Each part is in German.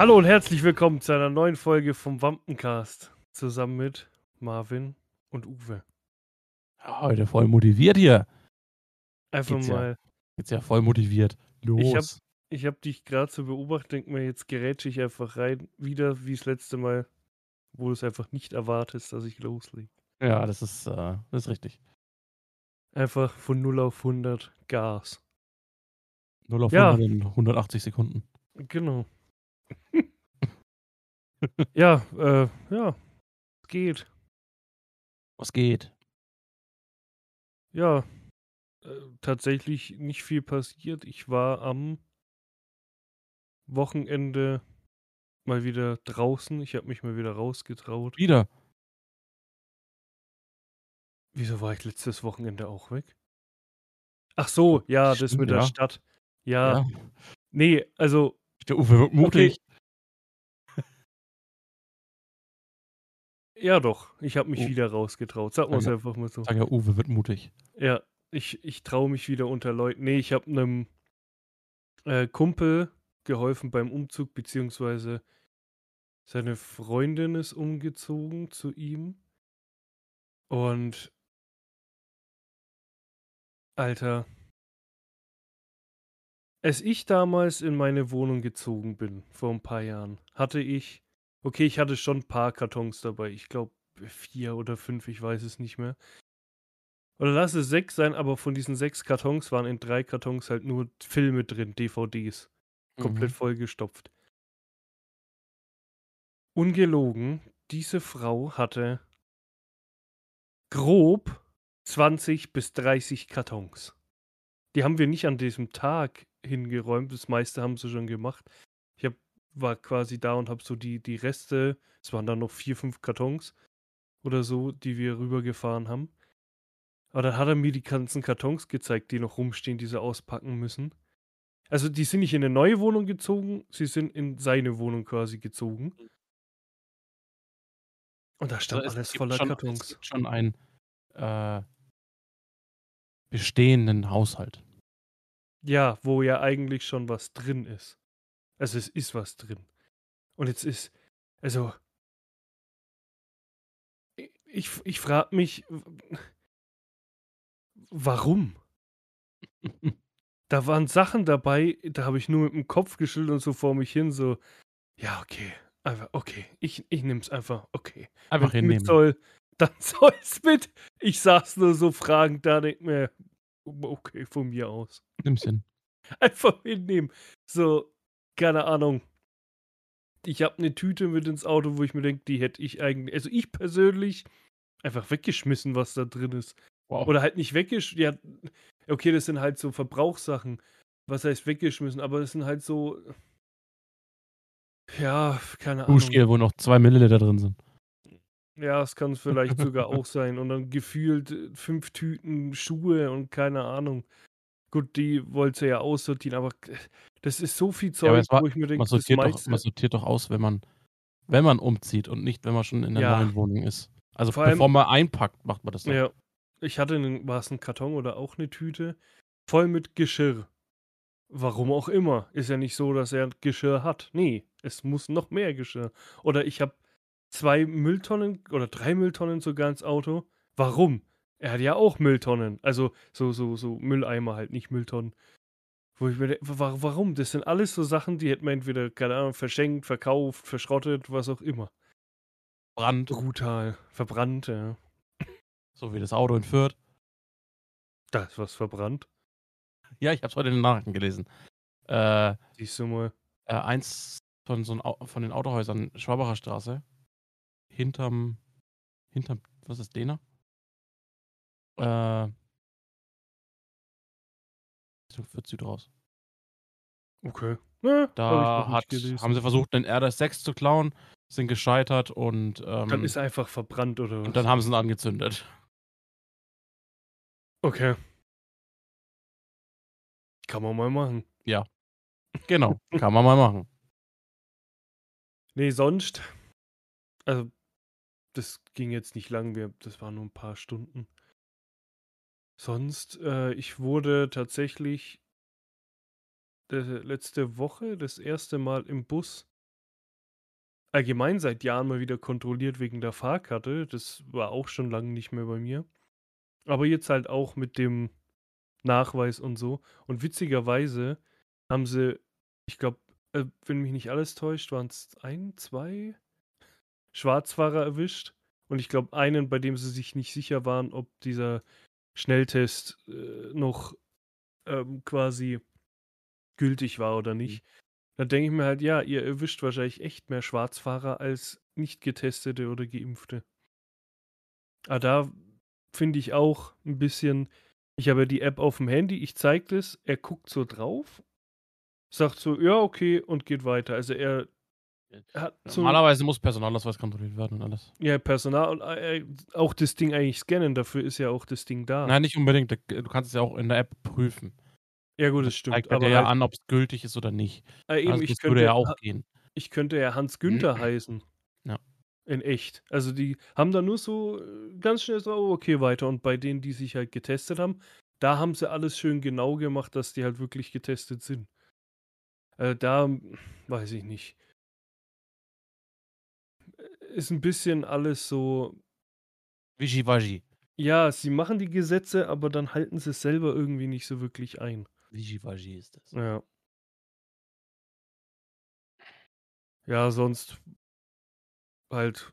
Hallo und herzlich willkommen zu einer neuen Folge vom Wampencast. Zusammen mit Marvin und Uwe. Ja, heute voll motiviert hier. Einfach Geht's ja. mal. Jetzt ja voll motiviert. Los. Ich hab- Ich habe dich gerade so beobachtet, denk mir, jetzt gerätsche ich einfach rein. Wieder wie das letzte Mal, wo du es einfach nicht erwartest, dass ich loslege. ja, das ist, äh, das ist richtig. Einfach von 0 auf 100 Gas. 0 auf Ja. 100 in 180 Sekunden. Genau. Ja, äh, ja. Es geht. Was geht? Ja. Äh, tatsächlich nicht viel passiert. Ich war am Wochenende mal wieder draußen. Ich habe mich mal wieder rausgetraut. Wieder. Wieso war ich letztes Wochenende auch weg? Ach so, ja, das Stimmt, mit der ja. Stadt. Ja, Ja. nee, also, Der Uwe wird mutig. ja doch, ich habe mich Oh. wieder rausgetraut. Es Ja. einfach mal so. Sag ja, Uwe wird mutig. Ja, ich, ich traue mich wieder unter Leuten. Nee, ich habe einem äh, Kumpel geholfen beim Umzug, beziehungsweise seine Freundin ist umgezogen zu ihm. Und Alter, als ich damals in meine Wohnung gezogen bin, vor ein paar Jahren, hatte ich, okay, ich hatte schon ein paar Kartons dabei. Ich glaube vier oder fünf, ich weiß es nicht mehr. Oder lass es sechs sein, aber von diesen sechs Kartons waren in drei Kartons halt nur Filme drin, DVDs. Komplett Mhm. vollgestopft. Ungelogen, diese Frau hatte grob 20 bis 30 Kartons. Die haben wir nicht an diesem Tag hingeräumt, das meiste haben sie schon gemacht. Ich hab, war quasi da und habe so die, die Reste, es waren dann noch vier, fünf Kartons oder so, die wir rübergefahren haben. Aber dann hat er mir die ganzen Kartons gezeigt, die noch rumstehen, die sie auspacken müssen. Also die sind nicht in eine neue Wohnung gezogen, sie sind in seine Wohnung quasi gezogen. Und da stand Also es alles voller schon, Kartons. Es gibt schon einen äh, bestehenden Haushalt. Ja, wo ja eigentlich schon was drin ist. Also es ist was drin. Und jetzt ist, also, ich, ich frage mich, warum? Da waren Sachen dabei, da habe ich nur mit dem Kopf geschüttelt und so vor mich hin, so, ja, okay, einfach, okay, ich, ich nehme es einfach, okay. Einfach Wenn's mit hinnehmen. soll, dann soll es mit. Ich saß nur so fragend da, denk mir, okay, von mir aus. Nimm's hin. Einfach hinnehmen. So, keine Ahnung. Ich habe eine Tüte mit ins Auto, wo ich mir denke, die hätte ich eigentlich, also ich persönlich, einfach weggeschmissen, was da drin ist. Wow. Oder halt nicht weggeschmissen. Ja, okay, das sind halt so Verbrauchssachen. Was heißt weggeschmissen? Aber das sind halt so. Ja, keine Ahnung. Duschgel, wo noch zwei Milliliter drin sind. Ja, es kann es vielleicht sogar auch sein. Und dann gefühlt äh, fünf Tüten Schuhe und keine Ahnung. Gut, die wollte ja aussortieren, aber das ist so viel Ja, Zeug, es war- wo ich mir denke, Man das sortiert, doch, meiste. man sortiert doch aus, wenn man, wenn man umzieht und nicht, wenn man schon in der Ja. neuen Wohnung ist. Also Vor allem- bevor man einpackt, macht man das doch. Ja. Ich hatte, einen, war es ein Karton oder auch eine Tüte, voll mit Geschirr. Warum auch immer. Ist ja nicht so, dass er Geschirr hat. Nee, es muss noch mehr Geschirr. Oder ich habe zwei Mülltonnen oder drei Mülltonnen sogar ins Auto. Warum? Er hat ja auch Mülltonnen. Also so, so, so Mülleimer halt, nicht Mülltonnen. Wo ich mir denke, wa- warum? Das sind alles so Sachen, die hätten wir entweder, keine Ahnung, verschenkt, verkauft, verschrottet, was auch immer. Brand, Brutal. Verbrannt, ja. so wie das Auto in Fürth. Da ist was verbrannt. Ja, ich habe es heute in den Nachrichten gelesen. Äh, Siehst du mal. äh, eins von, so ein, von den Autohäusern, Schwabacher Straße, hinterm, hinterm, was ist Dena? Äh, Richtung Süd raus. Okay. Ich Da hat, haben sie versucht, einen RS6 zu klauen, sind gescheitert und, Dann ähm, ist er einfach verbrannt oder was? und dann haben sie ihn angezündet. okay. Kann man mal machen. Genau, kann man mal machen. Nee, sonst. Also, das ging jetzt nicht lang. Wir, das waren nur ein paar Stunden. Sonst, äh, ich wurde tatsächlich letzte Woche das erste Mal im Bus allgemein seit Jahren mal wieder kontrolliert wegen der Fahrkarte. Das war auch schon lange nicht mehr bei mir. Aber jetzt halt auch mit dem Nachweis und so. Und witzigerweise haben sie, ich glaube, äh, wenn mich nicht alles täuscht, waren es ein, zwei Schwarzfahrer erwischt. Und ich glaube, einen, bei dem sie sich nicht sicher waren, ob dieser Schnelltest äh, noch ähm, quasi gültig war oder nicht. Mhm. Da denke ich mir halt, ja, ihr erwischt wahrscheinlich echt mehr Schwarzfahrer als nicht getestete oder geimpfte. Aber ah, da finde ich auch ein bisschen, ich habe ja die App auf dem Handy, ich zeige das, er guckt so drauf, sagt so, ja, okay, und geht weiter. Also er so Normalerweise muss Personalausweis kontrolliert werden und alles. Ja, Personal und äh, auch das Ding eigentlich scannen, dafür ist ja auch das Ding da. Nein, nicht unbedingt. Du kannst es ja auch in der App prüfen. Ja, gut, das stimmt. Zeigt aber ja halt, an, ob es gültig ist oder nicht. Äh, eben, also, das könnte, würde ja auch gehen. Ich könnte ja Hans Günther heißen. Ja. In echt. Also die haben da nur so äh, ganz schnell so, oh, okay, weiter. Und bei denen, die sich halt getestet haben, da haben sie alles schön genau gemacht, dass die halt wirklich getestet sind. Äh, da weiß ich nicht. Ist ein bisschen alles so. Wischiwaschi. Ja, sie machen die Gesetze, aber dann halten sie es selber irgendwie nicht so wirklich ein. Wischiwaschi ist das. Ja. Ja, sonst halt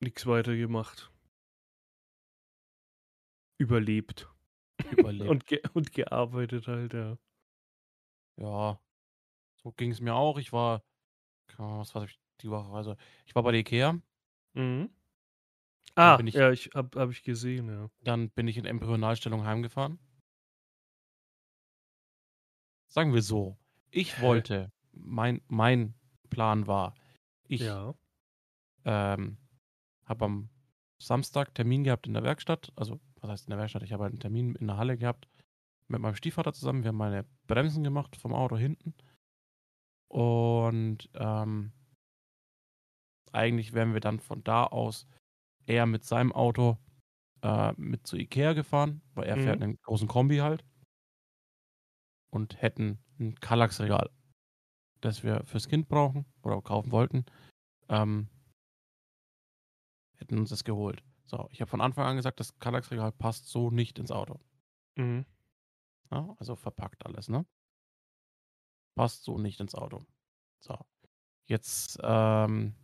nichts weiter gemacht. Überlebt. Überlebt. und, ge und gearbeitet halt, ja. Ja, so ging es mir auch. Ich war, was war ich die Woche? Also, ich war bei der Ikea. Mhm. Ah, ich, ja, ich hab, hab ich gesehen, ja. Dann bin ich in Embryonalstellung heimgefahren. Sagen wir so, ich wollte, mein, mein Plan war, ich ja. ähm, habe am Samstag Termin gehabt in der Werkstatt. Also, was heißt in der Werkstatt? Ich habe halt einen Termin in der Halle gehabt mit meinem Stiefvater zusammen. Wir haben meine Bremsen gemacht vom Auto hinten. Und ähm, eigentlich wären wir dann von da aus eher mit seinem Auto äh, mit zu Ikea gefahren, weil er mhm. fährt einen großen Kombi halt. Und hätten ein Kallax-Regal, das wir fürs Kind brauchen oder kaufen wollten. Ähm, hätten uns das geholt. So, ich habe von Anfang an gesagt, das Kallax-Regal passt so nicht ins Auto. Mhm. Ja, also verpackt alles, ne? Passt so nicht ins Auto. So. Jetzt ähm,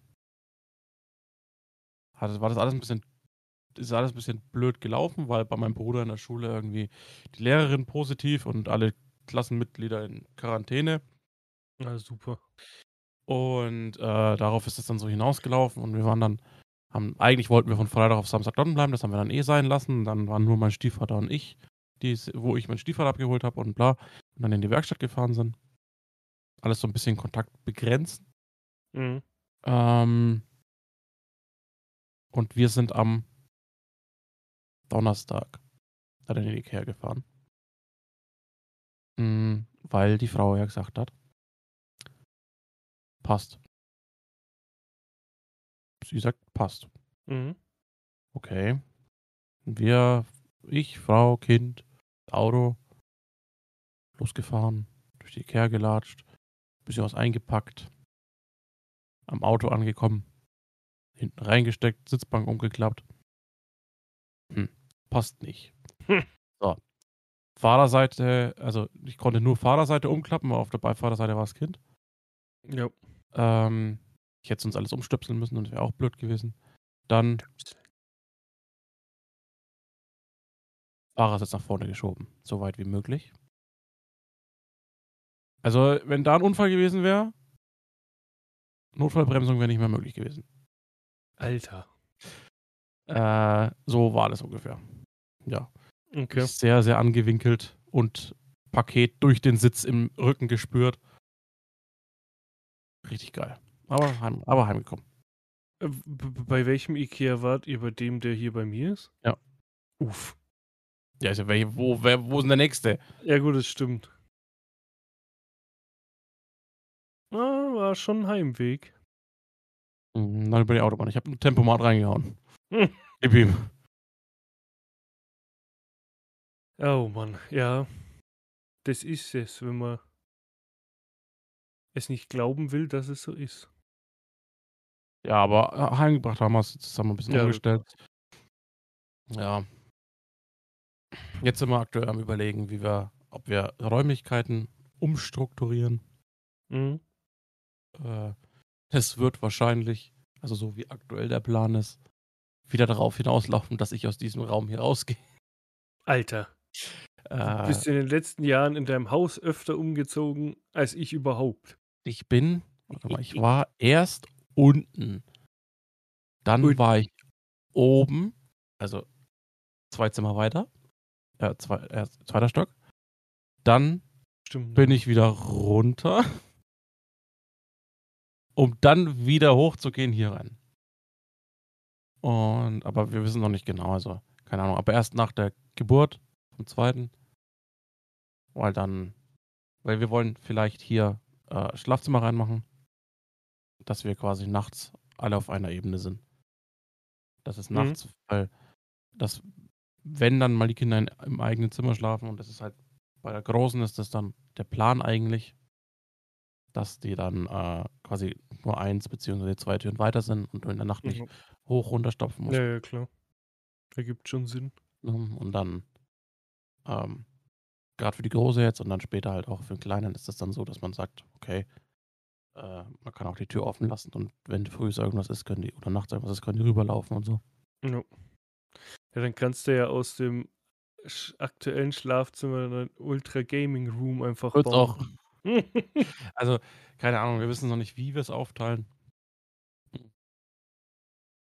hat, war das alles ein bisschen, ist alles ein bisschen blöd gelaufen, weil bei meinem Bruder in der Schule irgendwie die Lehrerin positiv und alle Klassenmitglieder in Quarantäne. Ja, super. Und äh, darauf ist es dann so hinausgelaufen und wir waren dann, haben, eigentlich wollten wir von Freitag auf Samstag dort bleiben, das haben wir dann eh sein lassen. Dann waren nur mein Stiefvater und ich die, wo ich meinen Stiefvater abgeholt habe und bla, und dann in die Werkstatt gefahren sind. Alles so ein bisschen Kontakt begrenzt. Mhm. Ähm, und wir sind am Donnerstag dann in die Ikea gefahren. Mhm, weil die Frau ja gesagt hat, passt. Sie sagt, passt. Mhm. Okay. Wir ich, Frau, Kind, Auto, losgefahren, durch die Ikea gelatscht, bisschen was eingepackt, am Auto angekommen, hinten reingesteckt, Sitzbank umgeklappt. Hm, passt nicht. Hm. So. Fahrerseite, also ich konnte nur Fahrerseite umklappen, aber auf der Beifahrerseite war das Kind. Ja. Ähm, ich hätte uns alles umstöpseln müssen und das wäre auch blöd gewesen. Dann Fahrersitz nach vorne geschoben, so weit wie möglich. Also, wenn da ein Unfall gewesen wäre, Notfallbremsung wäre nicht mehr möglich gewesen. Alter. Äh, so war das ungefähr. Ja. Okay. Sehr, sehr angewinkelt und Paket durch den Sitz im Rücken gespürt. Richtig geil. Aber, heim, aber heimgekommen. Äh, bei welchem Ikea wart ihr? Bei dem, der hier bei mir ist? Ja. Uff. Ja, also welche, wo, wer, wo ist denn der nächste? Ja, gut, das stimmt. Ah, war schon ein Heimweg. Mhm, dann über die Autobahn. Ich habe ein Tempomat reingehauen. Hm. Gib ihm. Oh Mann, ja. Das ist es, wenn man es nicht glauben will, dass es so ist. Ja, aber äh, heimgebracht haben wir es. Wir ein bisschen Ja, umgestellt. Ja. Jetzt sind wir aktuell am Überlegen, wie wir, ob wir Räumlichkeiten umstrukturieren. Mhm. Äh, es wird wahrscheinlich, also so wie aktuell der Plan ist, wieder darauf hinauslaufen, dass ich aus diesem Raum hier rausgehe. Alter, du Äh, bist in den letzten Jahren in deinem Haus öfter umgezogen als ich überhaupt. ich bin, warte mal, ich war erst unten. Dann Gut. war ich oben, also zwei Zimmer weiter, äh, zwei, äh, zweiter Stock. Dann Stimmt. bin ich wieder runter, um dann wieder hochzugehen hier rein. Und, aber wir wissen noch nicht genau, also keine Ahnung, aber erst nach der Geburt vom zweiten, weil dann, weil wir wollen vielleicht hier äh, Schlafzimmer reinmachen, dass wir quasi nachts alle auf einer Ebene sind. Das ist Mhm. nachts, weil das, wenn dann mal die Kinder in, im eigenen Zimmer schlafen und das ist halt bei der Großen ist das dann der Plan eigentlich, dass die dann äh, quasi nur eins beziehungsweise zwei Türen weiter sind und du in der Nacht nicht Mhm. hoch runterstopfen musst. Ja, ja, klar. Ergibt schon Sinn. Ähm, Und dann, ähm, gerade für die Große jetzt und dann später halt auch für den Kleinen ist das dann so, dass man sagt, okay, äh, man kann auch die Tür offen lassen und wenn früh irgendwas ist, können die, oder nachts irgendwas ist, können die rüberlaufen und so. Ja. ja, dann kannst du ja aus dem aktuellen Schlafzimmer einen Ultra Gaming Room einfach Wird's auch. Also, keine Ahnung, wir wissen noch nicht, wie wir es aufteilen.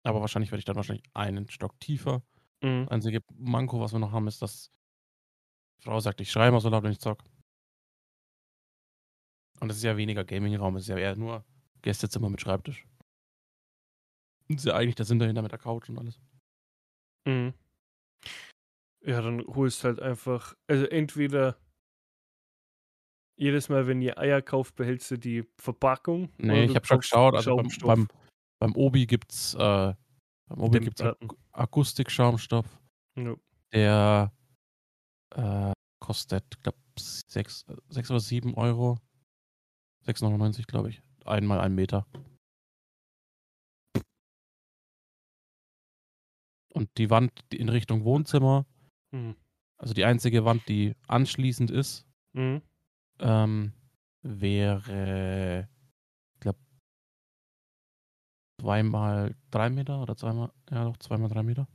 Aber wahrscheinlich werde ich dann wahrscheinlich einen Stock tiefer. Mhm. Das einzige Manko, was wir noch haben, ist, dass die Frau sagt, ich schreie mal so laut, wenn ich zock. Und es ist ja weniger Gaming-Raum, es ist ja eher nur Gästezimmer mit Schreibtisch. Und ist ja eigentlich der Sinn dahinter mit der Couch und alles. Mhm. Ja, dann holst halt einfach, also entweder jedes Mal, wenn ihr Eier kauft, behältst du die Verpackung. Nee, ich habe schon geschaut, also beim, beim, beim Obi gibt's, äh, beim Obi gibt's Ak. Akustik-Schaumstoff. Ja. Der äh, kostet, glaube sechs, sechs oder sieben Euro. 6,99, glaube ich. Einmal ein Meter. Und die Wand in Richtung Wohnzimmer, Mhm. also die einzige Wand, die anschließend ist, Mhm. Ähm, wäre, ich glaube, zweimal drei Meter oder zweimal, ja doch, zweimal drei Meter.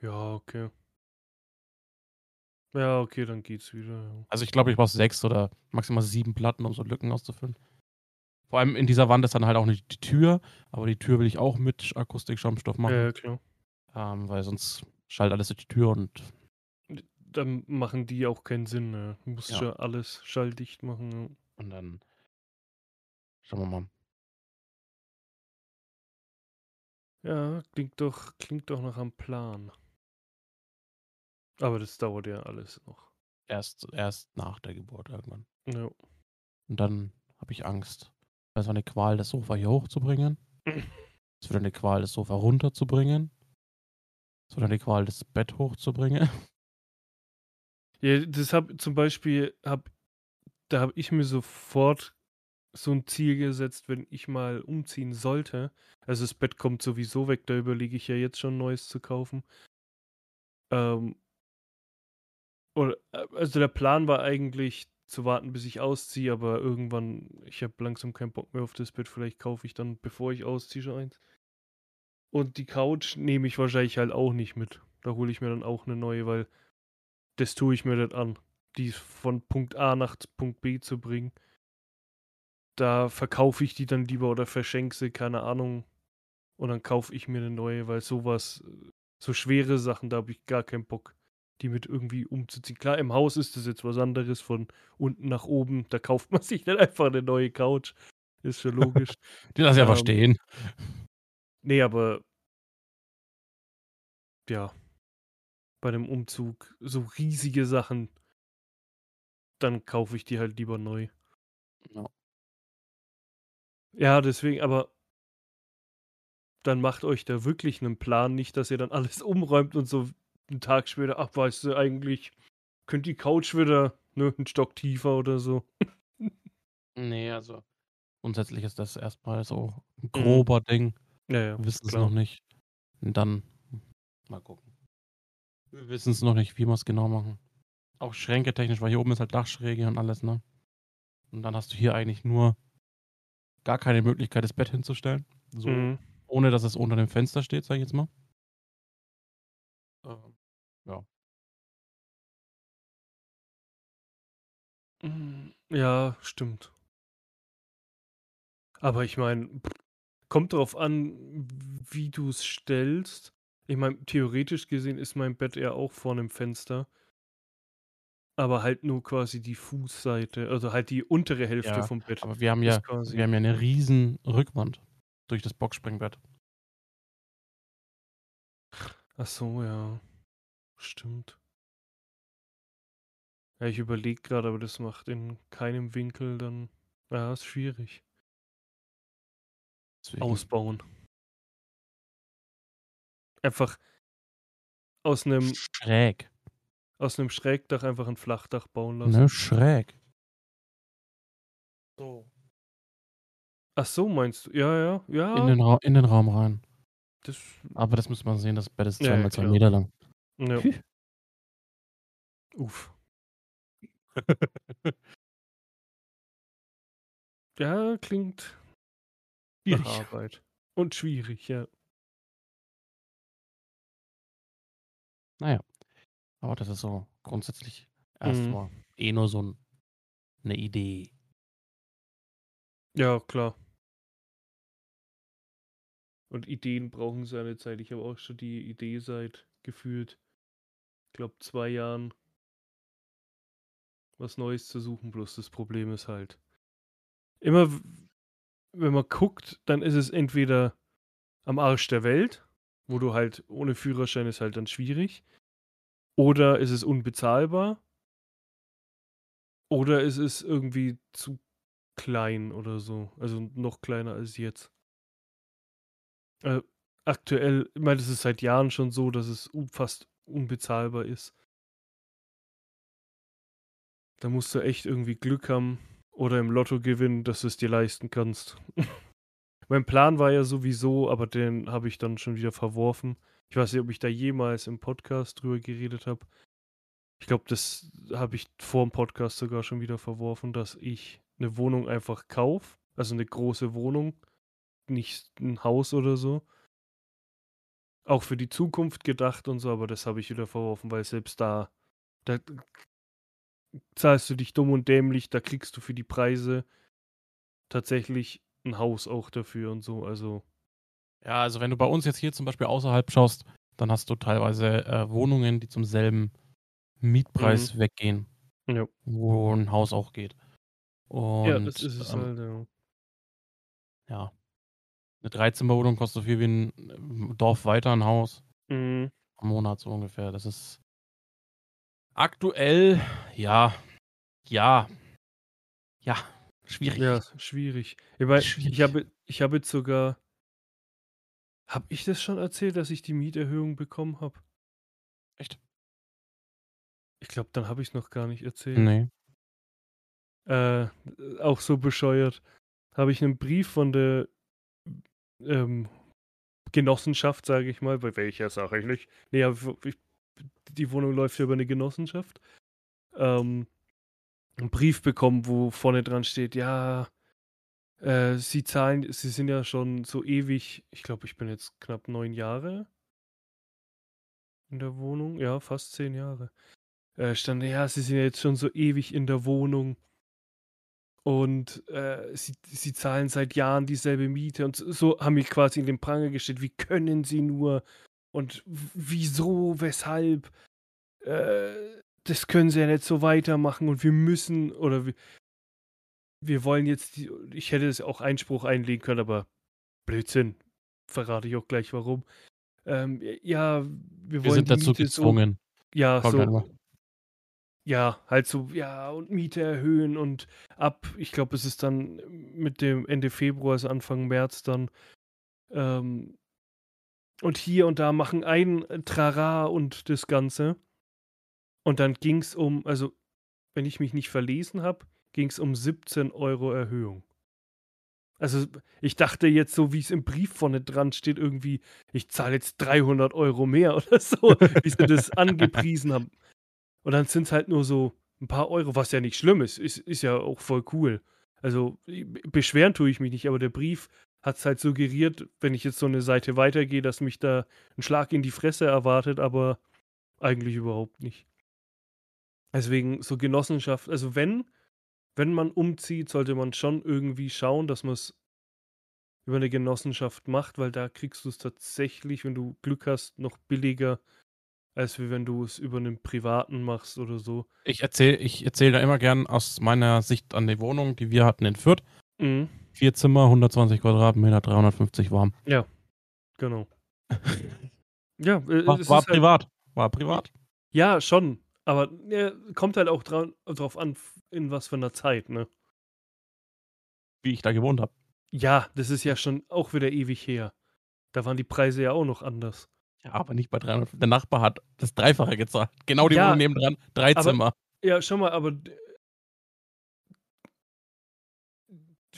Ja, okay. Ja, okay, dann geht's wieder. Also ich glaube, ich brauche sechs oder maximal sieben Platten, um so Lücken auszufüllen. Vor allem in dieser Wand ist dann halt auch nicht die Tür, aber die Tür will ich auch mit Akustik-Schaumstoff machen, Ja, ja, klar. ähm, weil sonst schallt alles durch die Tür und Dann machen die auch keinen Sinn. Ne? Du musst Ja. schon alles schalldicht machen. Ja. Und dann schauen wir mal. Ja, klingt doch, klingt doch nach einem Plan. Aber das dauert ja alles noch. Erst, erst nach der Geburt irgendwann. Ja. Und dann habe ich Angst. Es war eine Qual, das Sofa hier hochzubringen. Es wird eine Qual, das Sofa runterzubringen. Es wird eine Qual, das Bett hochzubringen. Ja, das hab zum Beispiel, hab, da habe ich mir sofort so ein Ziel gesetzt, wenn ich mal umziehen sollte. Also das Bett kommt sowieso weg, da überlege ich ja jetzt schon Neues zu kaufen. Ähm, oder, äh, also der Plan war eigentlich zu warten, bis ich ausziehe, aber irgendwann, ich habe langsam keinen Bock mehr auf das Bett, vielleicht kaufe ich dann, bevor ich ausziehe, schon eins. Und die Couch nehme ich wahrscheinlich halt auch nicht mit. Da hole ich mir dann auch eine neue, weil das tue ich mir nicht an, die von Punkt A nach Punkt B zu bringen. Da verkaufe ich die dann lieber oder verschenke sie, keine Ahnung. Und dann kaufe ich mir eine neue, weil sowas, so schwere Sachen, da habe ich gar keinen Bock, die mit irgendwie umzuziehen. Klar, im Haus ist das jetzt was anderes, von unten nach oben, da kauft man sich nicht einfach eine neue Couch. Ist schon logisch. Die lasse ich einfach Ähm, stehen. Nee, aber ja, bei dem Umzug so riesige Sachen, dann kaufe ich die halt lieber neu. Ja. Ja, deswegen, aber dann macht euch da wirklich einen Plan, nicht, dass ihr dann alles umräumt und so einen Tag später, ach, weißt du, eigentlich könnte die Couch wieder ne, einen Stock tiefer oder so. Nee, also Grundsätzlich ist das erstmal so 'n Mhm. grober Ding. Ja, ja, Wir wissen's klar. noch nicht. Und dann mal gucken. Wir wissen's noch nicht, wie wir's genau machen. Auch schränketechnisch, weil hier oben ist halt Dachschräge und alles, ne? Und dann hast du hier eigentlich nur gar keine Möglichkeit, das Bett hinzustellen. So, Mhm. ohne dass es unter dem Fenster steht, sage ich jetzt mal. Ähm, ja. Hm, ja, stimmt. Aber ich meine, kommt drauf an, wie du's stellst. Ich meine, theoretisch gesehen ist mein Bett ja auch vor 'nem Fenster. Aber halt nur quasi die Fußseite, also halt die untere Hälfte Ja, vom Bett aber wir haben ja wir haben ja 'ne riesen Rückwand durch das Boxspringbett. Ach so, ja. Stimmt. Ja, ich überlege grade, aber das macht in keinem Winkel dann ja, ist schwierig. Deswegen. Ausbauen. Einfach aus 'nem Schräg. aus 'nem Schrägdach einfach 'n Flachdach bauen lassen. Ne, schräg. So. Ach so, meinst du? Ja, ja, In ja. den Ra in den Raum rein. Das Aber das müsste man sehen, das Bett ist Ja, zwei ja, mal zwei klar. Meter lang. Ja. Uff. Ja, klingt nach Schwierig. Arbeit. Und schwierig, ja. Na ja. Aber das ist so grundsätzlich Mhm. mal eh nur so 'n 'ne Idee. Ja, klar. Und Ideen brauchen seine Zeit. Ich habe auch schon die Idee seit gefühlt, glaube 2 Jahren was Neues zu suchen, bloß das Problem ist halt immer wenn man guckt, dann ist es entweder am Arsch der Welt, wo du halt ohne Führerschein ist halt dann schwierig. Oder ist es unbezahlbar oder es ist irgendwie zu klein oder so, also noch kleiner als jetzt. Äh, aktuell ich meine, das ist seit Jahren schon so, dass es fast unbezahlbar ist. Da musst du echt irgendwie Glück haben oder im Lotto gewinnen, dass du's dir leisten kannst. Mein Plan war ja sowieso, aber den habe ich dann schon wieder verworfen. Ich weiß nicht, ob ich da jemals im Podcast drüber geredet habe. Ich glaube, das habe ich vorm Podcast sogar schon wieder verworfen, dass ich 'ne Wohnung einfach kaufe, also 'ne große Wohnung, nicht 'n Haus oder so. Auch für die Zukunft gedacht und so, aber das habe ich wieder verworfen, weil selbst da da zahlst du dich dumm und dämlich, da kriegst du für die Preise tatsächlich 'n Haus auch dafür und so, also Ja, also wenn du bei uns jetzt hier zum Beispiel außerhalb schaust, dann hast du teilweise, äh, Wohnungen, die zum selben Mhm. Mietpreis weggehen, Ja. wo 'n Haus auch geht. Ja, das Und, ist es ähm halt, ja. ja. 'Ne Dreizimmerwohnung kostet so viel wie 'n, ähm, Dorf weiter 'n Haus. Mhm. Im Monat so ungefähr. Das ist aktuell, ja ja ja, schwierig. Ja, schwierig. Ich Schwierig. habe ich habe jetzt sogar habe ich das schon erzählt, dass ich die Mieterhöhung bekommen habe? Echt? Ich glaube, dann habe ich's noch gar nicht erzählt. Ne. Äh, auch so bescheuert. Habe ich 'nen Brief von der, ähm, Genossenschaft, sage ich mal, bei welcher sage ich nicht. Ne, w ich die Wohnung läuft ja über 'ne Genossenschaft. Ähm, 'n Brief bekommen, wo vorne dran steht: „Ja, äh, Sie zahlen Sie sind ja schon so ewig“ ich glaube, ich bin jetzt knapp 9 Jahre in der Wohnung, ja, fast 10 Jahre. Äh, stand: „Ja, Sie sind ja jetzt schon so ewig in der Wohnung“ „und, äh, Sie Sie zahlen seit Jahren dieselbe Miete“ und so haben mich quasi in den Pranger gestellt: „Wie können Sie nur und wieso, weshalb? Äh, das können Sie ja nicht so weitermachen und wir müssen oder w wir wollen jetzt die“ ich hätte jetzt auch Einspruch einlegen können, aber Blödsinn. Verrate ich auch gleich warum. Ähm, ja, wir Wir wollen sind dazu Miete so gezwungen. ja, Kommt so ja, halt so ja, und Miete erhöhen und ab ich glaube, es ist dann mit dem Ende Februar, also Anfang März dann, ähm und hier und da machen ein Trara und das Ganze. Und dann ging's um also, wenn ich mich nicht verlesen habe, ging's um 17 € Erhöhung. Also, ich dachte jetzt so, wie es im Brief vorne dran steht, irgendwie, ich zahle jetzt 300 Euro mehr oder so, wie sie das angepriesen haben. Und dann sind es halt nur so ein paar Euro, was ja nicht schlimm ist. Ist, ist ja auch voll cool. Also, beschweren tue ich mich nicht, aber der Brief hat es halt suggeriert, wenn ich jetzt so eine Seite weitergehe, dass mich da ein Schlag in die Fresse erwartet, aber eigentlich überhaupt nicht. Deswegen so Genossenschaft, also wenn, wenn man umzieht, sollte man schon irgendwie schauen, dass man es über eine Genossenschaft macht, weil da kriegst du es tatsächlich, wenn du Glück hast, noch billiger, als wenn du es über einen privaten machst oder so. Ich erzähle ich erzähl da immer gern aus meiner Sicht an die Wohnung, die wir hatten in Fürth. Mhm. Vier Zimmer, 120 Quadratmeter, 350 warm. Ja, genau. ja, äh, War, war halt, privat. War privat. ja, schon. Aber ja, kommt halt auch dran, drauf an, in was für einer Zeit, ne? Wie ich da gewohnt habe. Ja, das ist ja schon auch wieder ewig her. Da waren die Preise ja auch noch anders. Ja, aber nicht bei 300. Der Nachbar hat das Dreifache gezahlt. Genau die Ja, Wohnung nebendran. Drei aber- Zimmer. Ja, schau mal, aber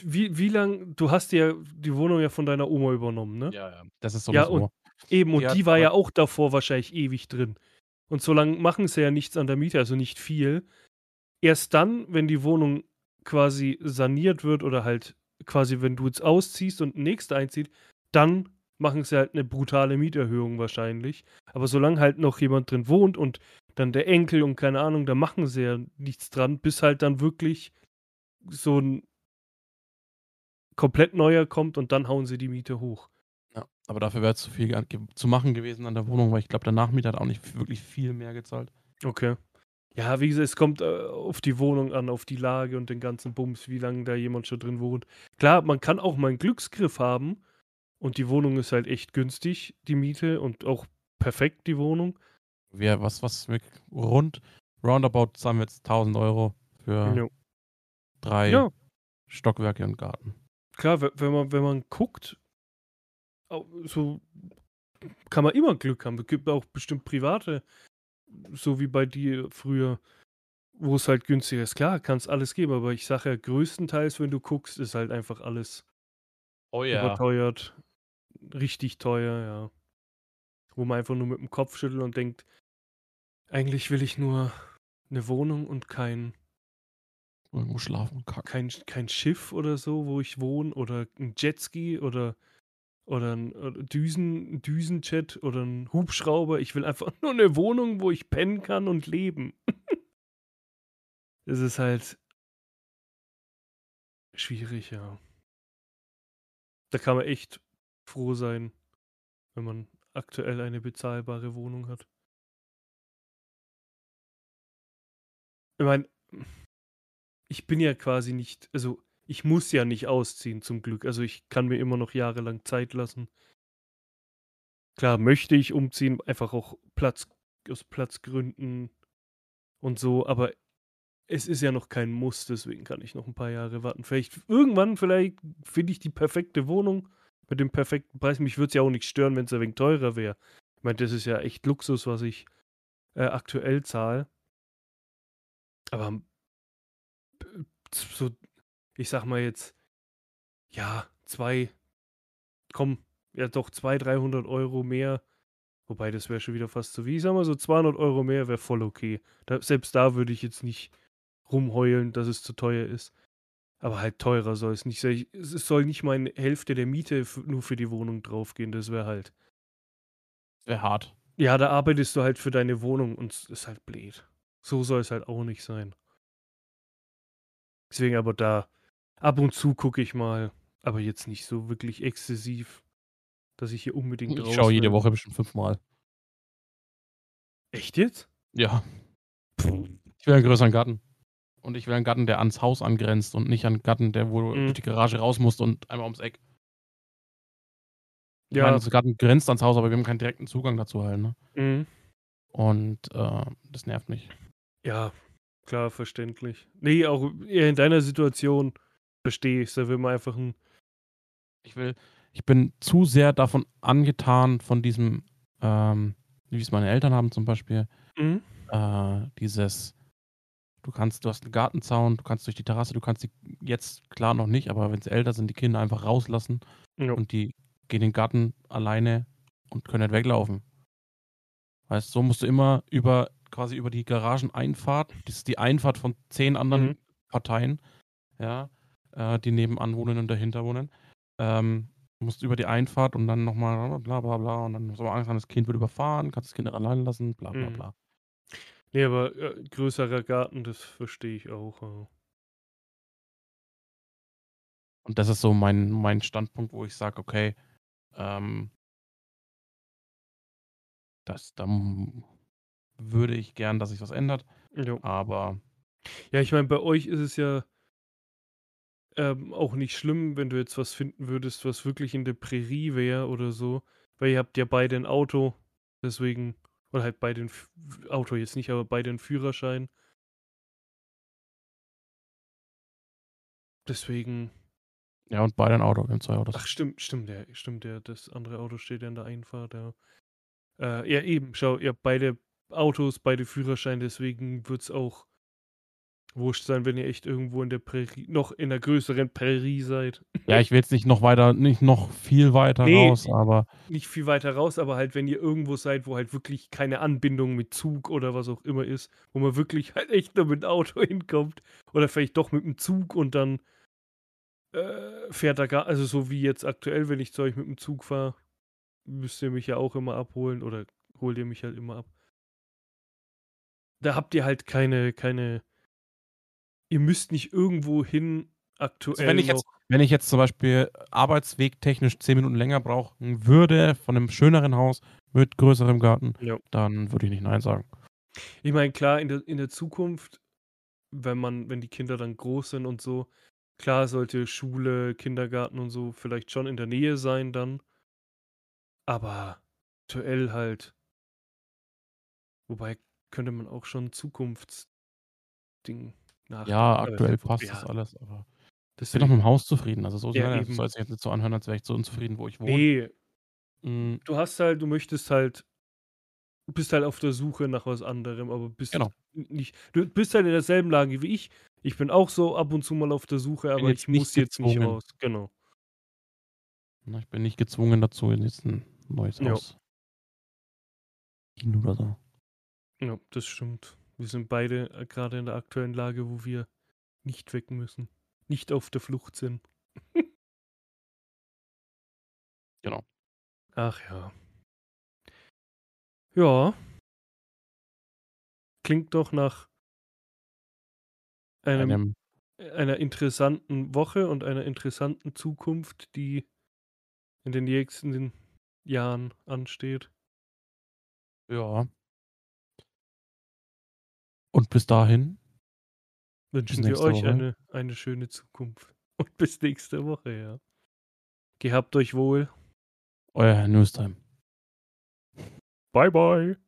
wie, wie lang, du hast ja die Wohnung ja von deiner Oma übernommen, ne? Ja, ja. Das ist Ja, sowieso. und Eben, und Die die war ja auch davor wahrscheinlich ewig drin. Und so lange machen sie ja nichts an der Miete, also nicht viel. Erst dann, wenn die Wohnung quasi saniert wird oder halt quasi, wenn du jetzt ausziehst und ein nächster einzieht, dann machen sie halt eine brutale Mieterhöhung wahrscheinlich. Aber solange halt noch jemand drin wohnt und dann der Enkel und keine Ahnung, da machen sie ja nichts dran, bis halt dann wirklich so ein komplett neuer kommt und dann hauen sie die Miete hoch. Aber dafür wäre zu viel zu machen gewesen an der Wohnung, weil ich glaube, der Nachmieter hat auch nicht wirklich viel mehr gezahlt. Okay. Ja, wie gesagt, es kommt äh, auf die Wohnung an, auf die Lage und den ganzen Bums, wie lange da jemand schon drin wohnt. Klar, man kann auch mal einen Glücksgriff haben und die Wohnung ist halt echt günstig, die Miete und auch perfekt die Wohnung. Wir, was, was, wir rund, roundabout zahlen wir jetzt 1000 Euro für Ja. drei ja, Stockwerke und Garten. klar, we- wenn man, wenn man guckt, so kann man immer Glück haben. Es gibt auch bestimmt private, so wie bei dir früher, wo es halt günstiger ist. Klar, kann es alles geben, aber ich sage ja, größtenteils, wenn du guckst, ist halt einfach alles Oh überteuert. Richtig teuer, ja. Wo man einfach nur mit dem Kopf schüttelt und denkt, eigentlich will ich nur eine Wohnung und kein, Irgendwo schlafen und kacken. kein, kein Schiff oder so, wo ich wohne, oder ein Jetski oder, oder ein Düsen, Düsenjet oder ein Hubschrauber. Ich will einfach nur eine Wohnung, wo ich pennen kann und leben. Es ist halt schwierig, ja. Da kann man echt froh sein, wenn man aktuell eine bezahlbare Wohnung hat. Ich meine, ich bin ja quasi nicht, also ich muss ja nicht ausziehen zum Glück. Also ich kann mir immer noch jahrelang Zeit lassen. Klar, möchte ich umziehen, einfach auch Platz, aus Platzgründen und so, aber es ist ja noch kein Muss, deswegen kann ich noch ein paar Jahre warten. Vielleicht irgendwann, vielleicht finde ich die perfekte Wohnung mit dem perfekten Preis. Mich würde es ja auch nicht stören, wenn es ein wenig teurer wäre. Ich meine, das ist ja echt Luxus, was ich äh, aktuell zahle. Aber b- so, ich sag mal jetzt, ja, zwei, komm, ja doch, zwei, 300 Euro mehr. Wobei, das wäre schon wieder fast so wie, ich sag mal so 200 Euro mehr wäre voll okay. Da, selbst da würde ich jetzt nicht rumheulen, dass es zu teuer ist. Aber halt teurer soll es nicht sein. Es soll nicht meine Hälfte der Miete nur für die Wohnung draufgehen. Das wäre halt. Wäre hart. Ja, da arbeitest du halt für deine Wohnung und es ist halt blöd. So soll es halt auch nicht sein. Deswegen aber da ab und zu gucke ich mal, aber jetzt nicht so wirklich exzessiv, dass ich hier unbedingt Ich raus schaue jede. Woche bestimmt fünfmal. Echt jetzt? Ja. Ich will einen größeren Garten. Und ich will einen Garten, der ans Haus angrenzt und nicht einen Garten, der wo du Mhm. durch die Garage raus musst und einmal ums Eck. Ich Ja. meine, unser Garten grenzt ans Haus, aber wir haben keinen direkten Zugang dazu halt, ne? Mhm. Und äh, das nervt mich. Ja, klar, verständlich. Nee, auch eher in deiner Situation verstehe ich Da will man einfach ein. Ich will, ich bin zu sehr davon angetan, von diesem, ähm, wie es meine Eltern haben zum Beispiel, Mhm. äh, dieses, Du kannst, du hast einen Gartenzaun, du kannst durch die Terrasse, du kannst die jetzt klar noch nicht, aber wenn sie älter sind, die Kinder einfach rauslassen Ja. und die gehen in den Garten alleine und können nicht weglaufen. Weißt so musst du immer über quasi über die Garageneinfahrt, das ist die Einfahrt von zehn anderen Mhm. Parteien, ja, äh, die nebenan wohnen und dahinter wohnen. Ähm, musst über die Einfahrt und dann nochmal bla bla bla und dann hast du Angst, das Kind wird überfahren, kannst das Kind allein lassen, bla bla Mhm. bla. Ne, aber, äh, größerer Garten, das verstehe ich auch, ja. Und das ist so mein mein Standpunkt, wo ich sage: „Okay, ähm“ „das da würde ich gern, dass sich was ändert.“ Jo. Aber Ja, ich meine, bei euch ist es ja ähm, auch nicht schlimm, wenn du jetzt was finden würdest, was wirklich in der Prärie wäre oder so, weil ihr habt ja beide 'n Auto, deswegen oder halt beide 'n F Auto jetzt nicht, aber beide 'n Führerschein. Deswegen Ja, und beide 'n Auto, wir haben 2 Autos. Ach stimmt, stimmt, ja, stimmt, ja, das andere Auto steht ja in der Einfahrt, ja. Äh, ja eben, schau, ihr habt beide Autos, beide Führerschein, deswegen wird's auch wurscht sein, wenn ihr echt irgendwo in der Prärie noch in 'ner größeren Prärie seid. Ja, ich will jetzt nicht noch weiter nicht noch viel weiter Ne, raus, aber nicht viel weiter raus, aber halt, wenn ihr irgendwo seid, wo halt wirklich keine Anbindung mit Zug oder was auch immer ist, wo man wirklich halt echt nur mit Auto hinkommt oder vielleicht doch mit'm Zug und dann äh, fährt da gar also, so wie jetzt aktuell, wenn ich zu euch mit'm Zug fahre, müsst ihr mich ja auch immer abholen oder holt ihr mich halt immer ab. Da habt ihr halt keine keine ihr müsst nicht irgendwo hin Also, aktuell wenn ich jetzt wenn ich jetzt zum Beispiel arbeitswegtechnisch 10 Minuten länger brauchen würde von 'nem schöneren Haus mit größerem Garten, Ja. dann würde ich nicht nein sagen. Ich meine, klar, in der in der Zukunft, wenn man wenn die Kinder dann groß sind und so, klar sollte Schule, Kindergarten und so vielleicht schon in der Nähe sein dann. Aber aktuell halt wobei könnte man auch schon Zukunftsding nach Ja, aktuell passt ja. das alles, aber ich bin auch Deswegen. mit'm Haus zufrieden. Also, so Ja, soll sich jetzt nicht so anhören, als wäre ich so unzufrieden, wo ich wohne. Ne. Hm. Du hast halt du möchtest halt bist halt auf der Suche nach was anderem, aber bist Genau. nicht du bist halt in derselben Lage wie ich. Ich bin auch so ab und zu mal auf der Suche, aber ich muss jetzt nicht raus. Genau. Ne, ich bin nicht gezwungen dazu, jetzt 'n neues Ja. Haus oder so. Ja, das stimmt. Wir sind beide, äh, grade in der aktuellen Lage, wo wir nicht weg müssen, nicht auf der Flucht sind. Genau. Ach ja. Ja. Klingt doch nach einem Einem einer interessanten Woche und einer interessanten Zukunft, die in den nächsten Jahren ansteht. Ja. Und bis dahin Wünschen wir euch Woche. eine eine schöne Zukunft und bis nächste Woche, ja. Gehabt euch wohl. Euer Herr Newstime. Bye, bye.